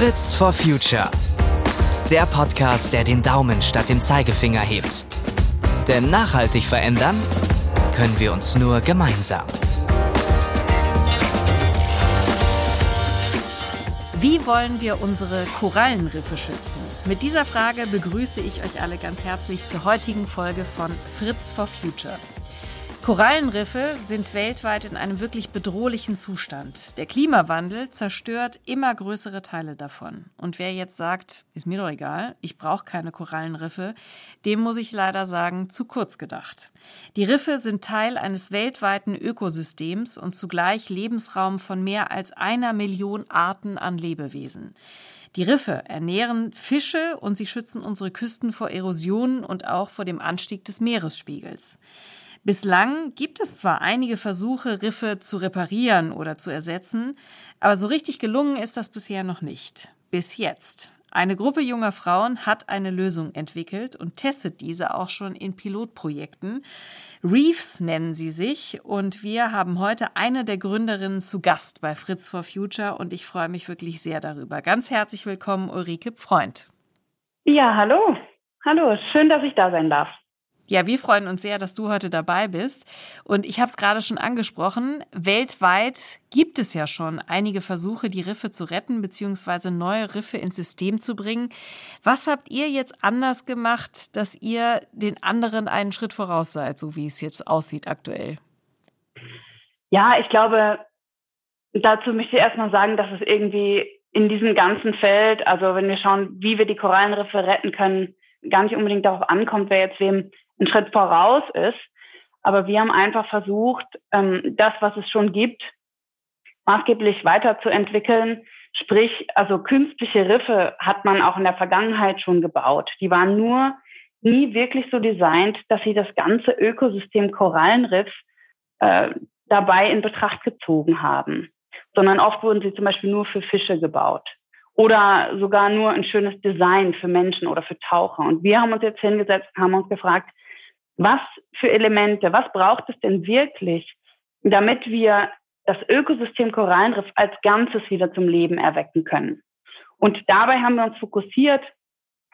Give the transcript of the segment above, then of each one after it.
Fritz for Future. Der Podcast, der den Daumen statt dem Zeigefinger hebt. Denn nachhaltig verändern können wir uns nur gemeinsam. Wie wollen wir unsere Korallenriffe schützen? Mit dieser Frage begrüße ich euch alle ganz herzlich zur heutigen Folge von Fritz for Future. Korallenriffe sind weltweit in einem wirklich bedrohlichen Zustand. Der Klimawandel zerstört immer größere Teile davon. Und wer jetzt sagt, ist mir doch egal, ich brauche keine Korallenriffe, dem muss ich leider sagen, zu kurz gedacht. Die Riffe sind Teil eines weltweiten Ökosystems und zugleich Lebensraum von mehr als einer Million Arten an Lebewesen. Die Riffe ernähren Fische und sie schützen unsere Küsten vor Erosionen und auch vor dem Anstieg des Meeresspiegels. Bislang gibt es zwar einige Versuche, Riffe zu reparieren oder zu ersetzen, aber so richtig gelungen ist das bisher noch nicht. Bis jetzt. Eine Gruppe junger Frauen hat eine Lösung entwickelt und testet diese auch schon in Pilotprojekten. Reefs nennen sie sich und wir haben heute eine der Gründerinnen zu Gast bei Fritz for Future und ich freue mich wirklich sehr darüber. Ganz herzlich willkommen, Ulrike Freund. Ja, hallo. Hallo, schön, dass ich da sein darf. Ja, wir freuen uns sehr, dass du heute dabei bist. Und ich habe es gerade schon angesprochen, weltweit gibt es ja schon einige Versuche, die Riffe zu retten bzw. neue Riffe ins System zu bringen. Was habt ihr jetzt anders gemacht, dass ihr den anderen einen Schritt voraus seid, so wie es jetzt aussieht aktuell? Ja, ich glaube, dazu möchte ich erstmal sagen, dass es irgendwie in diesem ganzen Feld, also wenn wir schauen, wie wir die Korallenriffe retten können, gar nicht unbedingt darauf ankommt, wer jetzt wem ein Schritt voraus ist. Aber wir haben einfach versucht, ähm, das, was es schon gibt, maßgeblich weiterzuentwickeln. Sprich, also künstliche Riffe hat man auch in der Vergangenheit schon gebaut. Die waren nur nie wirklich so designt, dass sie das ganze Ökosystem Korallenriff äh, dabei in Betracht gezogen haben, sondern oft wurden sie zum Beispiel nur für Fische gebaut oder sogar nur ein schönes Design für Menschen oder für Taucher. Und wir haben uns jetzt hingesetzt, haben uns gefragt, was für Elemente, was braucht es denn wirklich, damit wir das Ökosystem Korallenriff als Ganzes wieder zum Leben erwecken können. Und dabei haben wir uns fokussiert,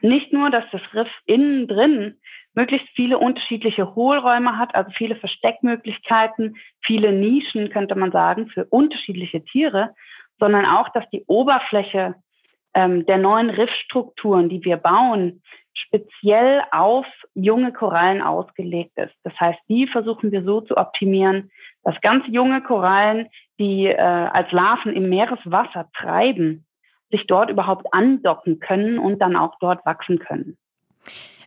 nicht nur, dass das Riff innen drin möglichst viele unterschiedliche Hohlräume hat, also viele Versteckmöglichkeiten, viele Nischen, könnte man sagen, für unterschiedliche Tiere, sondern auch, dass die Oberfläche ähm, der neuen Riffstrukturen, die wir bauen, speziell auf junge Korallen ausgelegt ist. Das heißt, die versuchen wir so zu optimieren, dass ganz junge Korallen, die äh, als Larven im Meereswasser treiben, sich dort überhaupt andocken können und dann auch dort wachsen können.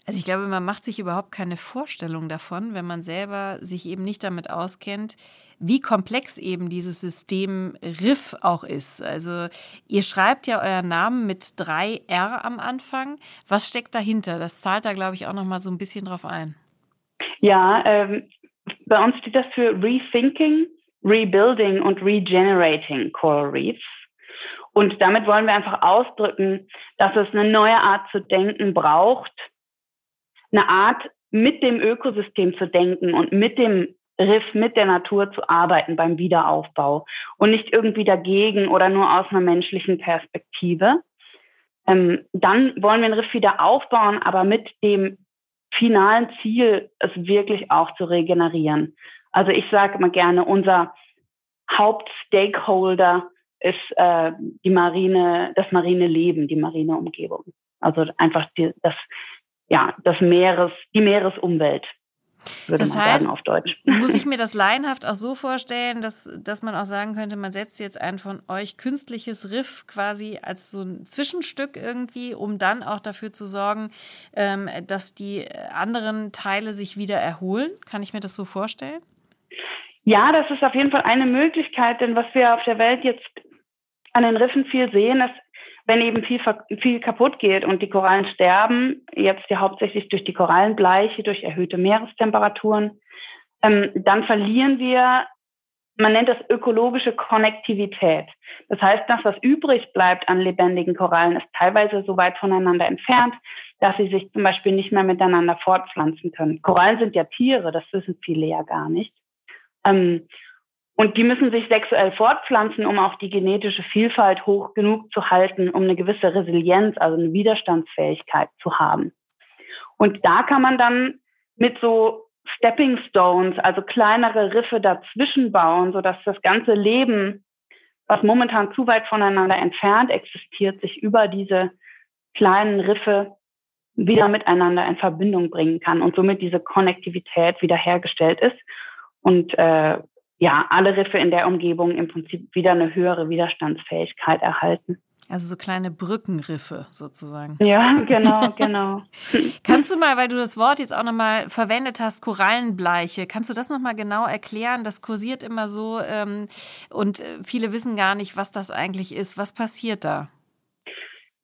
Also ich glaube, man macht sich überhaupt keine Vorstellung davon, wenn man selber sich eben nicht damit auskennt, wie komplex eben dieses System Riff auch ist. Also ihr schreibt ja euren Namen mit drei R am Anfang. Was steckt dahinter? Das zahlt da, glaube ich, auch noch mal so ein bisschen drauf ein. Ja, ähm, bei uns steht das für Rethinking, Rebuilding und Regenerating Coral Reefs. Und damit wollen wir einfach ausdrücken, dass es eine neue Art zu denken braucht, eine Art, mit dem Ökosystem zu denken und mit dem Riff, mit der Natur zu arbeiten beim Wiederaufbau und nicht irgendwie dagegen oder nur aus einer menschlichen Perspektive. Ähm, dann wollen wir den Riff wieder aufbauen, aber mit dem finalen Ziel, es wirklich auch zu regenerieren. Also ich sage immer gerne, unser Hauptstakeholder ist äh, die marine, das marine Leben, die marine Umgebung. Also einfach die, das ja, das Meeres, die Meeresumwelt. Würde das man heißt, sagen auf Deutsch. muss ich mir das laienhaft auch so vorstellen, dass, dass man auch sagen könnte, man setzt jetzt ein von euch künstliches Riff quasi als so ein Zwischenstück irgendwie, um dann auch dafür zu sorgen, ähm, dass die anderen Teile sich wieder erholen? Kann ich mir das so vorstellen? Ja, das ist auf jeden Fall eine Möglichkeit, denn was wir auf der Welt jetzt an den Riffen viel sehen, ist wenn eben viel, viel kaputt geht und die Korallen sterben, jetzt ja hauptsächlich durch die Korallenbleiche, durch erhöhte Meerestemperaturen, ähm, dann verlieren wir, man nennt das ökologische Konnektivität. Das heißt, das, was übrig bleibt an lebendigen Korallen, ist teilweise so weit voneinander entfernt, dass sie sich zum Beispiel nicht mehr miteinander fortpflanzen können. Korallen sind ja Tiere, das wissen viele ja gar nicht. Ähm, Und die müssen sich sexuell fortpflanzen, um auch die genetische Vielfalt hoch genug zu halten, um eine gewisse Resilienz, also eine Widerstandsfähigkeit zu haben. Und da kann man dann mit so Stepping Stones, also kleinere Riffe dazwischen bauen, sodass das ganze Leben, was momentan zu weit voneinander entfernt existiert, sich über diese kleinen Riffe wieder miteinander in Verbindung bringen kann und somit diese Konnektivität wiederhergestellt ist und äh, ja, alle Riffe in der Umgebung im Prinzip wieder eine höhere Widerstandsfähigkeit erhalten. Also so kleine Brückenriffe sozusagen. Ja, genau, genau. kannst du mal, weil du das Wort jetzt auch nochmal verwendet hast, Korallenbleiche, kannst du das nochmal genau erklären? Das kursiert immer so ähm, und äh, viele wissen gar nicht, was das eigentlich ist. Was passiert da?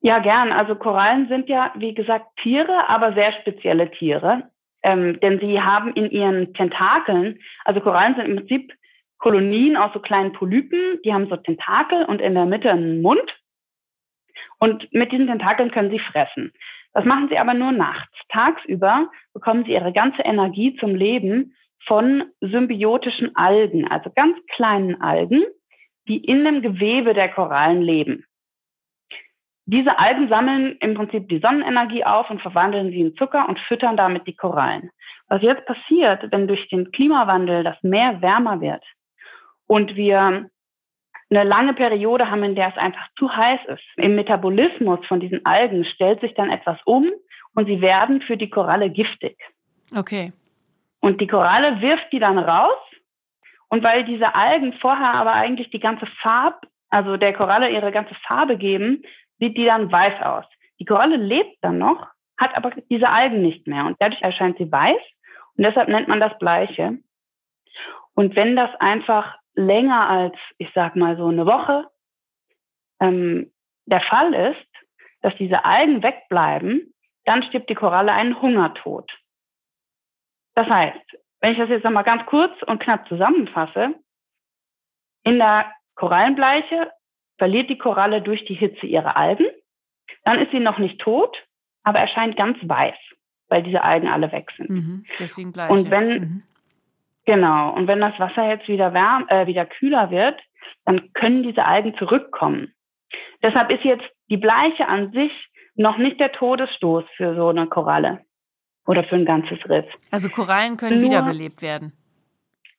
Ja, gern. Also Korallen sind ja, wie gesagt, Tiere, aber sehr spezielle Tiere. Ähm, denn sie haben in ihren Tentakeln, also Korallen sind im Prinzip Kolonien aus so kleinen Polypen, die haben so Tentakel und in der Mitte einen Mund. Und mit diesen Tentakeln können sie fressen. Das machen sie aber nur nachts. Tagsüber bekommen sie ihre ganze Energie zum Leben von symbiotischen Algen, also ganz kleinen Algen, die in dem Gewebe der Korallen leben. Diese Algen sammeln im Prinzip die Sonnenenergie auf und verwandeln sie in Zucker und füttern damit die Korallen. Was jetzt passiert, wenn durch den Klimawandel das Meer wärmer wird und wir eine lange Periode haben, in der es einfach zu heiß ist. Im Metabolismus von diesen Algen stellt sich dann etwas um und sie werden für die Koralle giftig. Okay. Und die Koralle wirft die dann raus. Und weil diese Algen vorher aber eigentlich die ganze Farbe, also der Koralle ihre ganze Farbe geben, sieht die dann weiß aus. Die Koralle lebt dann noch, hat aber diese Algen nicht mehr und dadurch erscheint sie weiß und deshalb nennt man das Bleiche. Und wenn das einfach länger als, ich sag mal so eine Woche ähm, der Fall ist, dass diese Algen wegbleiben, dann stirbt die Koralle einen Hungertod. Das heißt, wenn ich das jetzt nochmal ganz kurz und knapp zusammenfasse, in der Korallenbleiche verliert die Koralle durch die Hitze ihre Algen. Dann ist sie noch nicht tot, aber erscheint ganz weiß, weil diese Algen alle weg sind. Mhm, deswegen Bleiche. Und wenn, mhm. Genau, und wenn das Wasser jetzt wieder wärm, äh, wieder kühler wird, dann können diese Algen zurückkommen. Deshalb ist jetzt die Bleiche an sich noch nicht der Todesstoß für so eine Koralle oder für ein ganzes Riff. Also Korallen können Nur, wiederbelebt werden.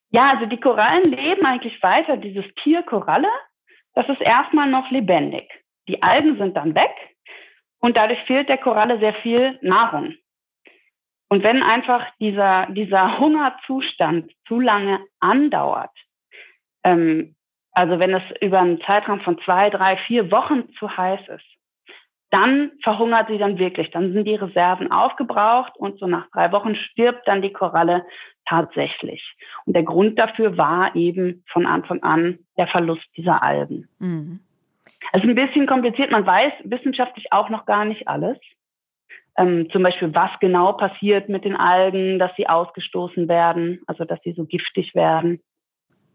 Ja, also die Korallen leben eigentlich weiter. Dieses Tier Koralle das ist erstmal noch lebendig. Die Algen sind dann weg und dadurch fehlt der Koralle sehr viel Nahrung. Und wenn einfach dieser, dieser Hungerzustand zu lange andauert, ähm, also wenn es über einen Zeitraum von zwei, drei, vier Wochen zu heiß ist, dann verhungert sie dann wirklich. Dann sind die Reserven aufgebraucht und so nach drei Wochen stirbt dann die Koralle tatsächlich. Und der Grund dafür war eben von Anfang an der Verlust dieser Algen. Mhm. Also ein bisschen kompliziert. Man weiß wissenschaftlich auch noch gar nicht alles. Ähm, zum Beispiel, was genau passiert mit den Algen, dass sie ausgestoßen werden, also dass sie so giftig werden.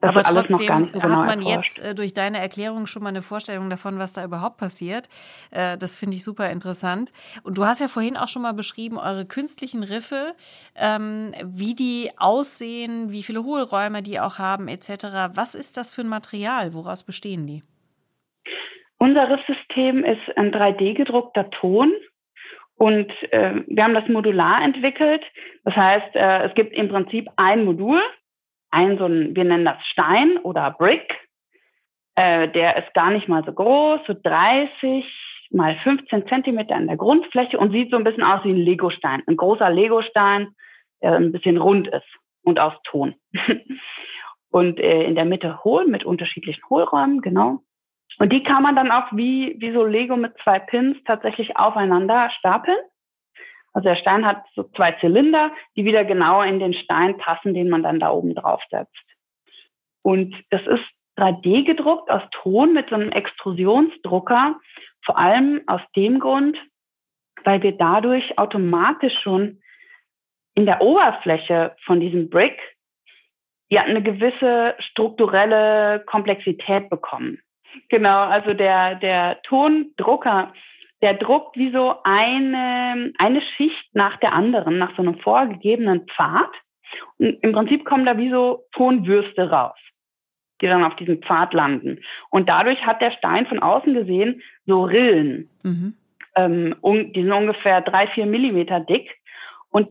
Das Aber trotzdem so genau hat man erforscht. jetzt äh, durch deine Erklärung schon mal eine Vorstellung davon, was da überhaupt passiert. Äh, das finde ich super interessant. Und du hast ja vorhin auch schon mal beschrieben, eure künstlichen Riffe, ähm, wie die aussehen, wie viele Hohlräume die auch haben, etc. Was ist das für ein Material? Woraus bestehen die? Unser Riffsystem ist ein 3D-gedruckter Ton. Und äh, wir haben das modular entwickelt. Das heißt, äh, es gibt im Prinzip ein Modul, ein so ein, wir nennen das Stein oder Brick. Äh, der ist gar nicht mal so groß, so 30 mal 15 Zentimeter in der Grundfläche und sieht so ein bisschen aus wie ein Legostein. Ein großer Legostein, der ein bisschen rund ist und aus Ton. und äh, in der Mitte hohl mit unterschiedlichen Hohlräumen, genau. Und die kann man dann auch wie, wie so Lego mit zwei Pins tatsächlich aufeinander stapeln. Also der Stein hat so zwei Zylinder, die wieder genau in den Stein passen, den man dann da oben drauf setzt. Und das ist 3D gedruckt aus Ton mit so einem Extrusionsdrucker, vor allem aus dem Grund, weil wir dadurch automatisch schon in der Oberfläche von diesem Brick ja eine gewisse strukturelle Komplexität bekommen. Genau, also der, der Tondrucker der druckt wie so eine, eine Schicht nach der anderen, nach so einem vorgegebenen Pfad. Und im Prinzip kommen da wie so Tonwürste raus. die dann auf diesem Pfad landen. Und dadurch hat der Stein von außen gesehen so Rillen. Mhm. Ähm, die sind ungefähr drei, vier Millimeter dick. Und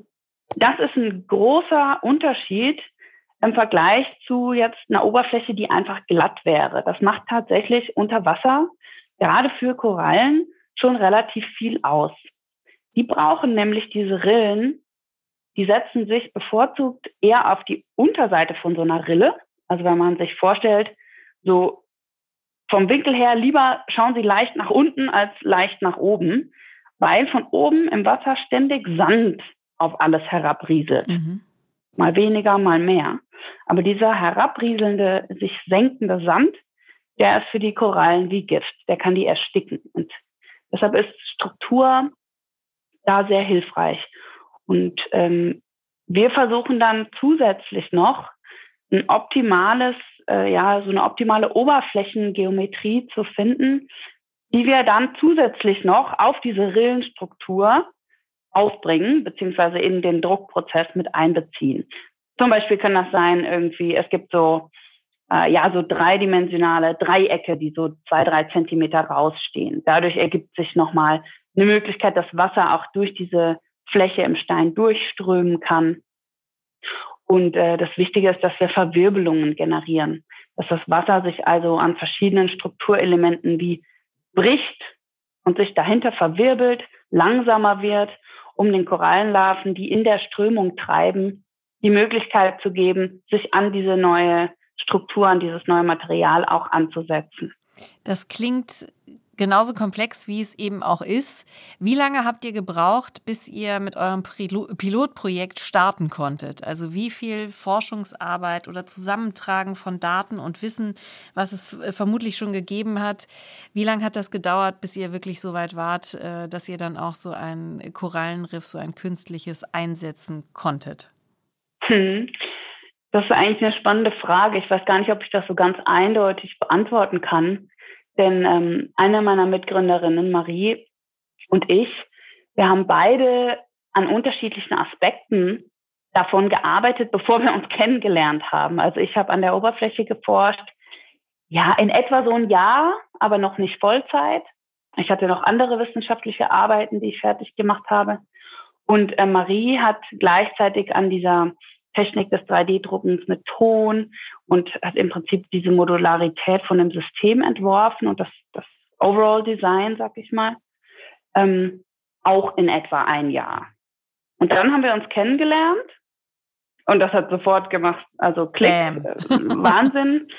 das ist ein großer Unterschied im Vergleich zu jetzt einer Oberfläche, die einfach glatt wäre. Das macht tatsächlich unter Wasser, gerade für Korallen, schon relativ viel aus. Die brauchen nämlich diese Rillen, die setzen sich bevorzugt eher auf die Unterseite von so einer Rille. Also wenn man sich vorstellt, so vom Winkel her lieber schauen sie leicht nach unten als leicht nach oben, weil von oben im Wasser ständig Sand auf alles herabrieselt. Mhm. Mal weniger, mal mehr. Aber dieser herabrieselnde, sich senkende Sand, der ist für die Korallen wie Gift. Der kann die ersticken. Und deshalb ist Struktur da sehr hilfreich. Und ähm, wir versuchen dann zusätzlich noch ein optimales, äh, ja, so eine optimale Oberflächengeometrie zu finden, die wir dann zusätzlich noch auf diese Rillenstruktur aufbringen, beziehungsweise in den Druckprozess mit einbeziehen. Zum Beispiel kann das sein, irgendwie, es gibt so, äh, ja, so dreidimensionale Dreiecke, die so zwei, drei Zentimeter rausstehen. Dadurch ergibt sich nochmal eine Möglichkeit, dass Wasser auch durch diese Fläche im Stein durchströmen kann. Und äh, das Wichtige ist, dass wir Verwirbelungen generieren, dass das Wasser sich also an verschiedenen Strukturelementen wie bricht und sich dahinter verwirbelt, langsamer wird, um den Korallenlarven, die in der Strömung treiben, die Möglichkeit zu geben, sich an diese neue Struktur, an dieses neue Material auch anzusetzen. Das klingt genauso komplex, wie es eben auch ist. Wie lange habt ihr gebraucht, bis ihr mit eurem Pilotprojekt starten konntet? Also wie viel Forschungsarbeit oder Zusammentragen von Daten und Wissen, was es äh, vermutlich schon gegeben hat, wie lange hat das gedauert, bis ihr wirklich so weit wart, äh, dass ihr dann auch so ein Korallenriff, so ein künstliches einsetzen konntet? Hm. Das ist eigentlich eine spannende Frage. Ich weiß gar nicht, ob ich das so ganz eindeutig beantworten kann. Denn ähm, eine meiner Mitgründerinnen, Marie und ich, wir haben beide an unterschiedlichen Aspekten davon gearbeitet, bevor wir uns kennengelernt haben. Also ich habe an der Oberfläche geforscht, ja, in etwa so ein Jahr, aber noch nicht Vollzeit. Ich hatte noch andere wissenschaftliche Arbeiten, die ich fertig gemacht habe. Und äh, Marie hat gleichzeitig an dieser Technik des 3D-Druckens mit Ton und hat im Prinzip diese Modularität von dem System entworfen und das, das Overall Design, sag ich mal, ähm, auch in etwa ein Jahr. Und dann haben wir uns kennengelernt und das hat sofort gemacht, also Klick, äh, Wahnsinn.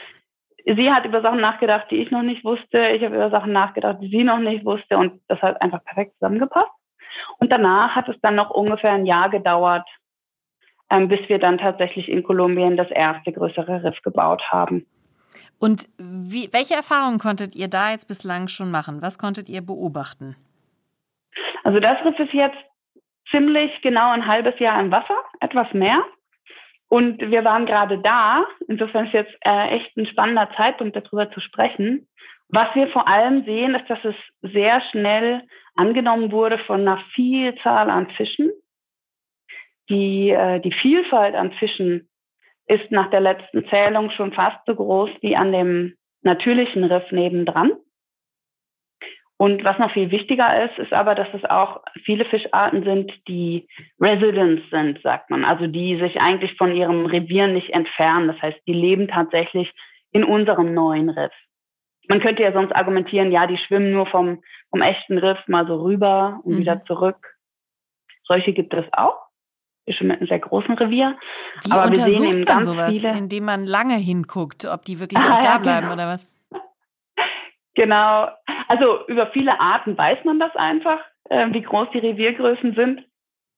Sie hat über Sachen nachgedacht, die ich noch nicht wusste. Ich habe über Sachen nachgedacht, die sie noch nicht wusste und das hat einfach perfekt zusammengepasst. Und danach hat es dann noch ungefähr ein Jahr gedauert, ähm, bis wir dann tatsächlich in Kolumbien das erste größere Riff gebaut haben. Und wie, welche Erfahrungen konntet ihr da jetzt bislang schon machen? Was konntet ihr beobachten? Also das Riff ist jetzt ziemlich genau ein halbes Jahr im Wasser, etwas mehr. Und wir waren gerade da. Insofern ist jetzt äh, echt ein spannender Zeitpunkt, darüber zu sprechen. Was wir vor allem sehen, ist, dass es sehr schnell angenommen wurde von einer Vielzahl an Fischen die, äh, die Vielfalt an Fischen ist nach der letzten Zählung schon fast so groß wie an dem natürlichen Riff nebendran. Und was noch viel wichtiger ist, ist aber, dass es auch viele Fischarten sind, die Residents sind, sagt man. Also die sich eigentlich von ihrem Revier nicht entfernen. Das heißt, die leben tatsächlich in unserem neuen Riff. Man könnte ja sonst argumentieren, ja, die schwimmen nur vom, vom echten Riff mal so rüber und mhm. wieder zurück. Solche gibt es auch schon mit einem sehr großen Revier. Wie Aber wir sehen eben ganz sowas, viele, indem man lange hinguckt, ob die wirklich ah, auch da ja, bleiben genau. oder was? Genau. Also über viele Arten weiß man das einfach, äh, wie groß die Reviergrößen sind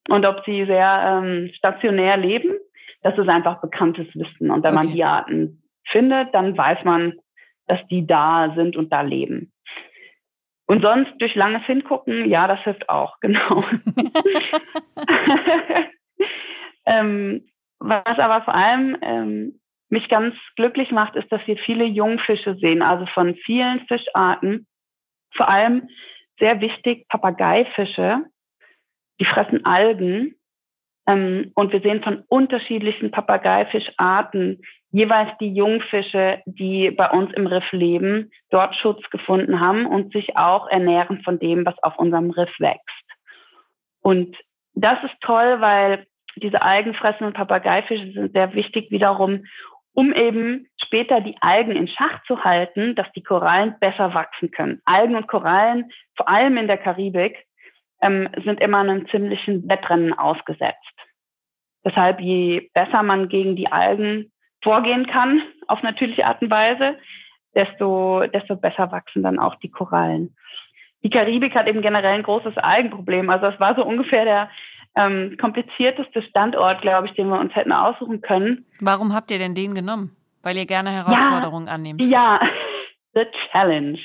und ob sie sehr ähm, stationär leben. Das ist einfach bekanntes Wissen. Und wenn okay. man die Arten findet, dann weiß man, dass die da sind und da leben. Und sonst durch langes Hingucken, ja, das hilft auch, genau. Ähm, was aber vor allem ähm, mich ganz glücklich macht, ist, dass wir viele Jungfische sehen, also von vielen Fischarten. Vor allem sehr wichtig Papageifische, die fressen Algen. Ähm, und wir sehen von unterschiedlichen Papageifischarten jeweils die Jungfische, die bei uns im Riff leben, dort Schutz gefunden haben und sich auch ernähren von dem, was auf unserem Riff wächst. Und das ist toll, weil diese algenfressenden Papageifische sind sehr wichtig wiederum, um eben später die Algen in Schach zu halten, dass die Korallen besser wachsen können. Algen und Korallen, vor allem in der Karibik, ähm, sind immer einem ziemlichen Wettrennen ausgesetzt. Deshalb, je besser man gegen die Algen vorgehen kann, auf natürliche Art und Weise, desto, desto besser wachsen dann auch die Korallen. Die Karibik hat eben generell ein großes Algenproblem. Also es war so ungefähr der ähm, komplizierteste Standort, glaube ich, den wir uns hätten aussuchen können. Warum habt ihr denn den genommen? Weil ihr gerne Herausforderungen ja, annehmt. Ja, the challenge.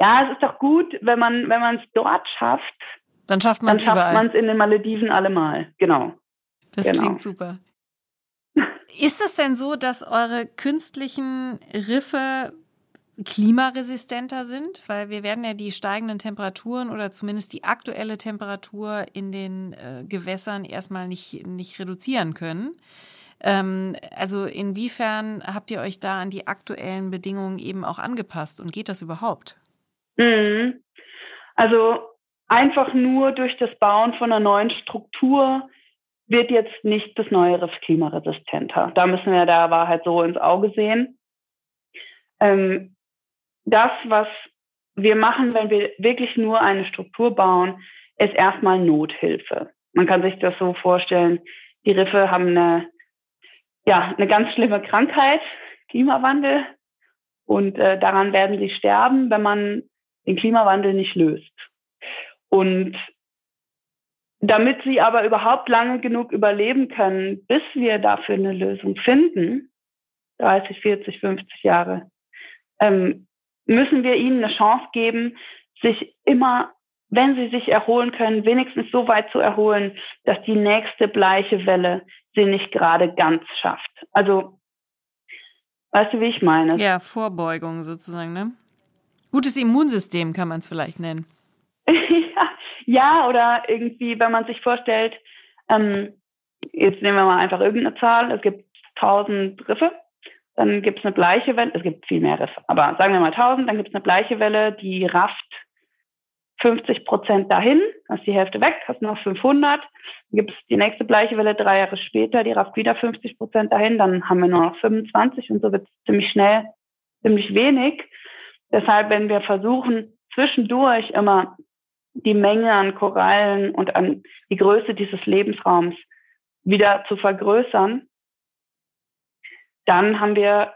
Ja, es ist doch gut, wenn man wenn man es dort schafft. Dann schafft man es überall. Dann schafft man es in den Malediven allemal. Genau. Das genau. klingt super. Ist es denn so, dass eure künstlichen Riffe klimaresistenter sind, weil wir werden ja die steigenden Temperaturen oder zumindest die aktuelle Temperatur in den äh, Gewässern erstmal nicht, nicht reduzieren können. Ähm, also inwiefern habt ihr euch da an die aktuellen Bedingungen eben auch angepasst und geht das überhaupt? Mhm. Also einfach nur durch das Bauen von einer neuen Struktur wird jetzt nicht das neue Riff klimaresistenter. Da müssen wir der Wahrheit so ins Auge sehen. Ähm, das, was wir machen, wenn wir wirklich nur eine Struktur bauen, ist erstmal Nothilfe. Man kann sich das so vorstellen, die Riffe haben eine, ja, eine ganz schlimme Krankheit, Klimawandel, und äh, daran werden sie sterben, wenn man den Klimawandel nicht löst. Und damit sie aber überhaupt lange genug überleben können, bis wir dafür eine Lösung finden, 30, 40, 50 Jahre, ähm, müssen wir ihnen eine Chance geben, sich immer, wenn sie sich erholen können, wenigstens so weit zu erholen, dass die nächste bleiche Welle sie nicht gerade ganz schafft. Also, weißt du, wie ich meine? Ja, Vorbeugung sozusagen, ne? Gutes Immunsystem kann man es vielleicht nennen. ja, ja, oder irgendwie, wenn man sich vorstellt, ähm, jetzt nehmen wir mal einfach irgendeine Zahl, es gibt 1000 Riffe dann gibt es eine bleiche Welle, es gibt viel mehr Riffe, aber sagen wir mal 1000, dann gibt es eine bleiche Welle, die rafft 50 Prozent dahin, ist die Hälfte weg, hast noch 500. Dann gibt es die nächste bleiche Welle drei Jahre später, die rafft wieder 50 Prozent dahin, dann haben wir nur noch 25 und so wird es ziemlich schnell, ziemlich wenig. Deshalb, wenn wir versuchen, zwischendurch immer die Menge an Korallen und an die Größe dieses Lebensraums wieder zu vergrößern, dann haben wir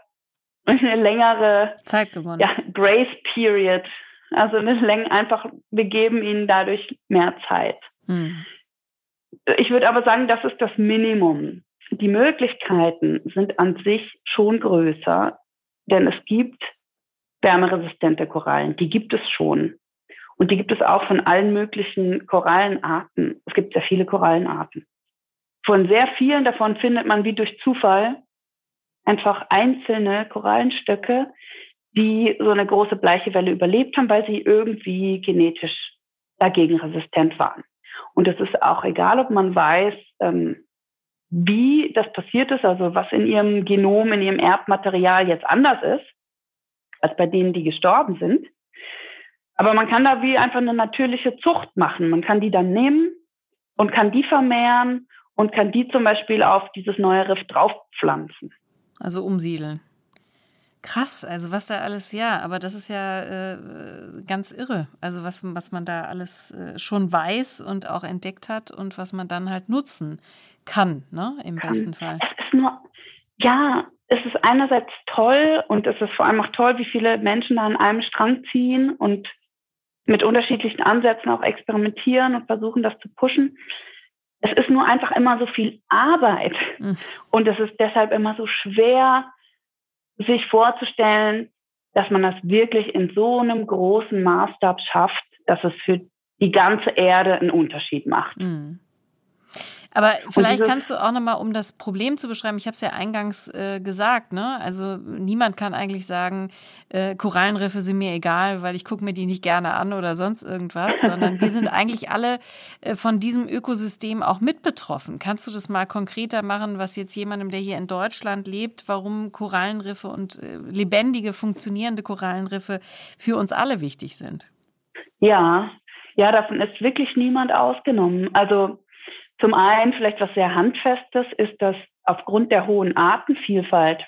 eine längere Zeit gewonnen. Ja, Grace Period. Also eine Länge, einfach, wir geben ihnen dadurch mehr Zeit. Hm. Ich würde aber sagen, das ist das Minimum. Die Möglichkeiten sind an sich schon größer, denn es gibt wärmeresistente Korallen. Die gibt es schon. Und die gibt es auch von allen möglichen Korallenarten. Es gibt sehr viele Korallenarten. Von sehr vielen davon findet man wie durch Zufall einfach einzelne Korallenstöcke, die so eine große bleiche Welle überlebt haben, weil sie irgendwie genetisch dagegen resistent waren. Und es ist auch egal, ob man weiß, ähm, wie das passiert ist, also was in ihrem Genom, in ihrem Erbmaterial jetzt anders ist, als bei denen, die gestorben sind. Aber man kann da wie einfach eine natürliche Zucht machen. Man kann die dann nehmen und kann die vermehren und kann die zum Beispiel auf dieses neue Riff draufpflanzen. Also umsiedeln. Krass, also was da alles, ja, aber das ist ja äh, ganz irre. Also was, was man da alles äh, schon weiß und auch entdeckt hat und was man dann halt nutzen kann, ne, im kann. besten Fall. Es ist nur, ja, es ist einerseits toll und es ist vor allem auch toll, wie viele Menschen da an einem Strang ziehen und mit unterschiedlichen Ansätzen auch experimentieren und versuchen, das zu pushen es ist nur einfach immer so viel Arbeit. Mhm. Und es ist deshalb immer so schwer, sich vorzustellen, dass man das wirklich in so einem großen Maßstab schafft, dass es für die ganze Erde einen Unterschied macht. Mhm. Aber vielleicht kannst du auch nochmal, um das Problem zu beschreiben, ich habe es ja eingangs äh, gesagt, ne? Also niemand kann eigentlich sagen, äh, Korallenriffe sind mir egal, weil ich gucke mir die nicht gerne an oder sonst irgendwas, sondern wir sind eigentlich alle äh, von diesem Ökosystem auch mit betroffen. Kannst du das mal konkreter machen, was jetzt jemandem, der hier in Deutschland lebt, warum Korallenriffe und äh, lebendige, funktionierende Korallenriffe für uns alle wichtig sind? Ja, ja, davon ist wirklich niemand ausgenommen. Also zum einen vielleicht was sehr handfestes ist, dass aufgrund der hohen Artenvielfalt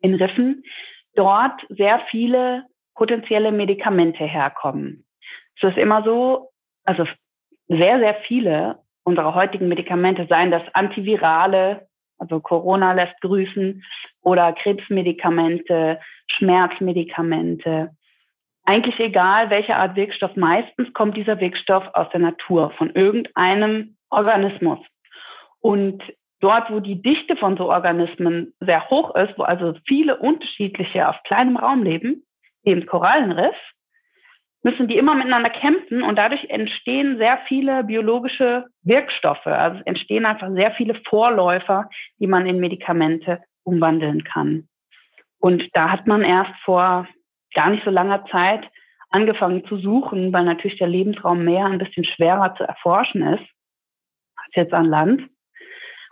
in Riffen dort sehr viele potenzielle Medikamente herkommen. Es ist immer so, also sehr, sehr viele unserer heutigen Medikamente, seien das Antivirale, also Corona lässt grüßen, oder Krebsmedikamente, Schmerzmedikamente, eigentlich egal, welche Art Wirkstoff, meistens kommt dieser Wirkstoff aus der Natur, von irgendeinem Organismus. Und dort, wo die Dichte von so Organismen sehr hoch ist, wo also viele unterschiedliche auf kleinem Raum leben, im Korallenriff, müssen die immer miteinander kämpfen und dadurch entstehen sehr viele biologische Wirkstoffe. Also entstehen einfach sehr viele Vorläufer, die man in Medikamente umwandeln kann. Und da hat man erst vor gar nicht so langer Zeit angefangen zu suchen, weil natürlich der Lebensraum Meer ein bisschen schwerer zu erforschen ist jetzt an Land.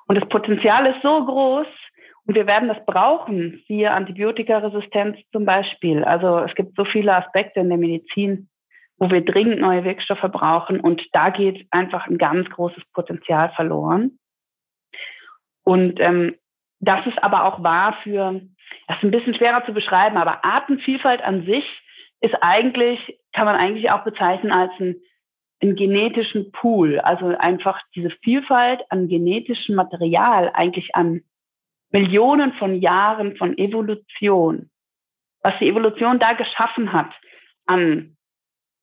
Und das Potenzial ist so groß und wir werden das brauchen, siehe Antibiotikaresistenz zum Beispiel. Also es gibt so viele Aspekte in der Medizin, wo wir dringend neue Wirkstoffe brauchen und da geht einfach ein ganz großes Potenzial verloren. Und ähm, das ist aber auch wahr für das ist ein bisschen schwerer zu beschreiben, aber Artenvielfalt an sich ist eigentlich, kann man eigentlich auch bezeichnen als einen, einen genetischen Pool. Also einfach diese Vielfalt an genetischem Material, eigentlich an Millionen von Jahren von Evolution. Was die Evolution da geschaffen hat an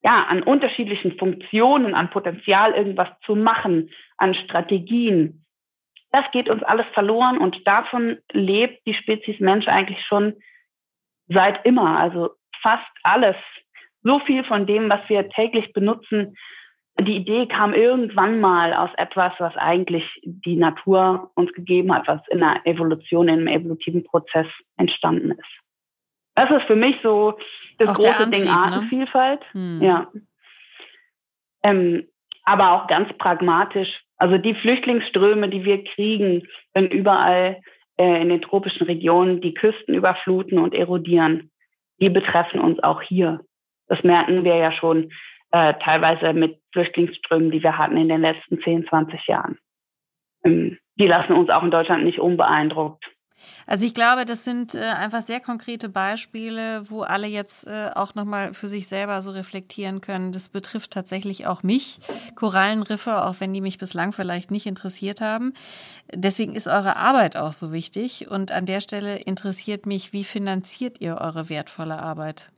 ja, an unterschiedlichen Funktionen, an Potenzial, irgendwas zu machen, an Strategien, das geht uns alles verloren und davon lebt die Spezies Mensch eigentlich schon seit immer. Also fast alles. So viel von dem, was wir täglich benutzen, die Idee kam irgendwann mal aus etwas, was eigentlich die Natur uns gegeben hat, was in der Evolution, in einem evolutiven Prozess entstanden ist. Das ist für mich so das auch große Antrieb, Ding? Artenvielfalt. Ne? Hm. Ja. Ähm, aber auch ganz pragmatisch, also die Flüchtlingsströme, die wir kriegen, wenn überall äh, in den tropischen Regionen die Küsten überfluten und erodieren, die betreffen uns auch hier. Das merken wir ja schon äh, teilweise mit Flüchtlingsströmen, die wir hatten in den letzten 10, 20 Jahren. Ähm, die lassen uns auch in Deutschland nicht unbeeindruckt. Also ich glaube, das sind äh, einfach sehr konkrete Beispiele, wo alle jetzt äh, auch nochmal für sich selber so reflektieren können. Das betrifft tatsächlich auch mich, Korallenriffe, auch wenn die mich bislang vielleicht nicht interessiert haben. Deswegen ist eure Arbeit auch so wichtig. Und an der Stelle interessiert mich, wie finanziert ihr eure wertvolle Arbeit?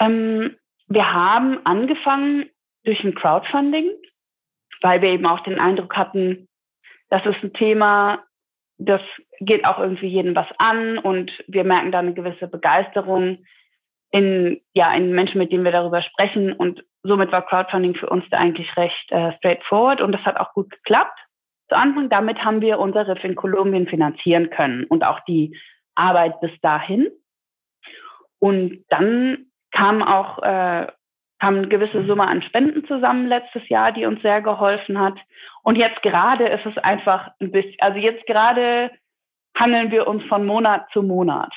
Ähm, wir haben angefangen durch ein Crowdfunding, weil wir eben auch den Eindruck hatten, das ist ein Thema, das geht auch irgendwie jedem was an und wir merken da eine gewisse Begeisterung in, ja, in Menschen, mit denen wir darüber sprechen. Und somit war Crowdfunding für uns da eigentlich recht äh, straightforward und das hat auch gut geklappt. Zu Anfang damit haben wir unser Riff in Kolumbien finanzieren können und auch die Arbeit bis dahin. Und dann kam auch äh, kam eine gewisse Summe an Spenden zusammen letztes Jahr, die uns sehr geholfen hat. Und jetzt gerade ist es einfach ein bisschen, also jetzt gerade handeln wir uns von Monat zu Monat.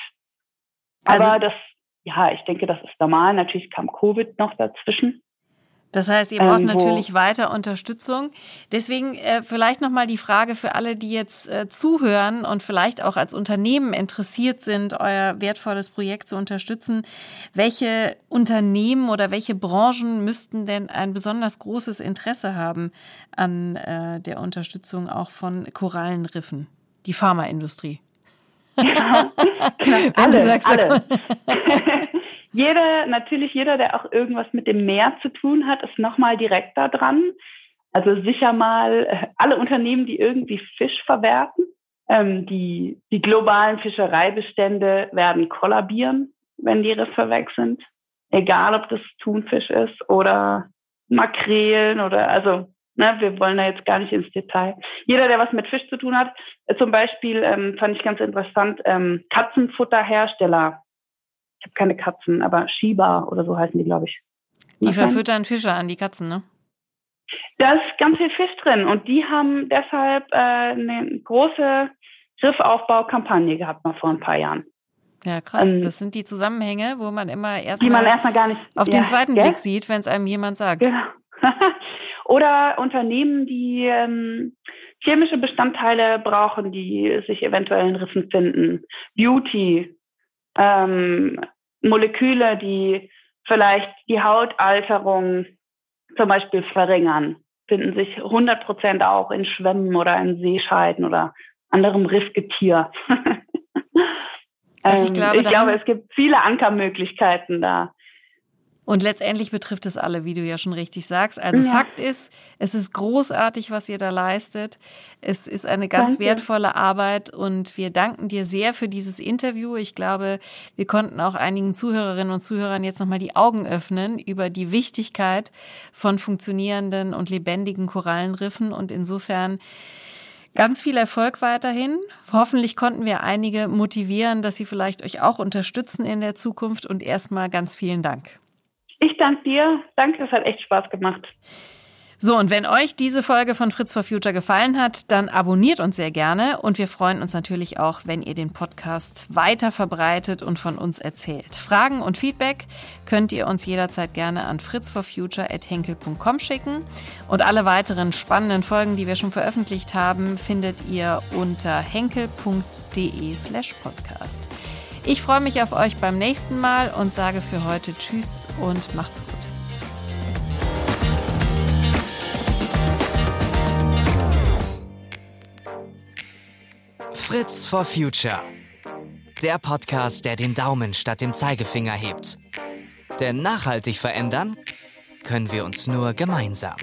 Aber also, das, ja, ich denke, das ist normal. Natürlich kam Covid noch dazwischen. Das heißt, ihr braucht ähm, natürlich weiter Unterstützung. Deswegen äh, vielleicht nochmal die Frage für alle, die jetzt äh, zuhören und vielleicht auch als Unternehmen interessiert sind, euer wertvolles Projekt zu unterstützen. Welche Unternehmen oder welche Branchen müssten denn ein besonders großes Interesse haben an äh, der Unterstützung auch von Korallenriffen? Die Pharmaindustrie. Ja, alle, sagst, alle. Jeder, natürlich jeder, der auch irgendwas mit dem Meer zu tun hat, ist nochmal direkt da dran. Also sicher mal äh, alle Unternehmen, die irgendwie Fisch verwerten. Ähm, die, die globalen Fischereibestände werden kollabieren, wenn die Riffe weg sind. Egal, ob das Thunfisch ist oder Makrelen oder also Ne, wir wollen da jetzt gar nicht ins Detail. Jeder, der was mit Fisch zu tun hat, zum Beispiel ähm, fand ich ganz interessant, ähm, Katzenfutterhersteller. Ich habe keine Katzen, aber Shiba oder so heißen die, glaube ich. Die verfüttern Fische an die Katzen, ne? Da ist ganz viel Fisch drin und die haben deshalb äh, eine große Riffaufbaukampagne gehabt mal vor ein paar Jahren. Ja, krass. Ähm, das sind die Zusammenhänge, wo man immer erstmal die man erstmal gar nicht auf ja, den zweiten gell? Blick sieht, wenn es einem jemand sagt. Genau. Oder Unternehmen, die ähm, chemische Bestandteile brauchen, die sich eventuell in Rissen finden. Beauty, ähm, Moleküle, die vielleicht die Hautalterung zum Beispiel verringern, finden sich 100 Prozent auch in Schwämmen oder in Seescheiden oder anderem Riffgetier. also ich ähm, glaube, ich glaube es gibt viele Ankermöglichkeiten da. Und letztendlich betrifft es alle, wie du ja schon richtig sagst. Also ja. Fakt ist, es ist großartig, was ihr da leistet. Es ist eine ganz Danke. wertvolle Arbeit und wir danken dir sehr für dieses Interview. Ich glaube, wir konnten auch einigen Zuhörerinnen und Zuhörern jetzt nochmal die Augen öffnen über die Wichtigkeit von funktionierenden und lebendigen Korallenriffen und insofern Ganz viel Erfolg weiterhin. Hoffentlich konnten wir einige motivieren, dass sie vielleicht euch auch unterstützen in der Zukunft und erstmal ganz vielen Dank. Ich danke dir. Danke, es hat echt Spaß gemacht. So, und wenn euch diese Folge von Fritz for Future gefallen hat, dann abonniert uns sehr gerne und wir freuen uns natürlich auch, wenn ihr den Podcast weiter verbreitet und von uns erzählt. Fragen und Feedback könnt ihr uns jederzeit gerne an fritzforfuture.henkel.com schicken und alle weiteren spannenden Folgen, die wir schon veröffentlicht haben, findet ihr unter henkel.de slash podcast. Ich freue mich auf euch beim nächsten Mal und sage für heute Tschüss und macht's gut. Fritz for Future. Der Podcast, der den Daumen statt dem Zeigefinger hebt. Denn nachhaltig verändern können wir uns nur gemeinsam.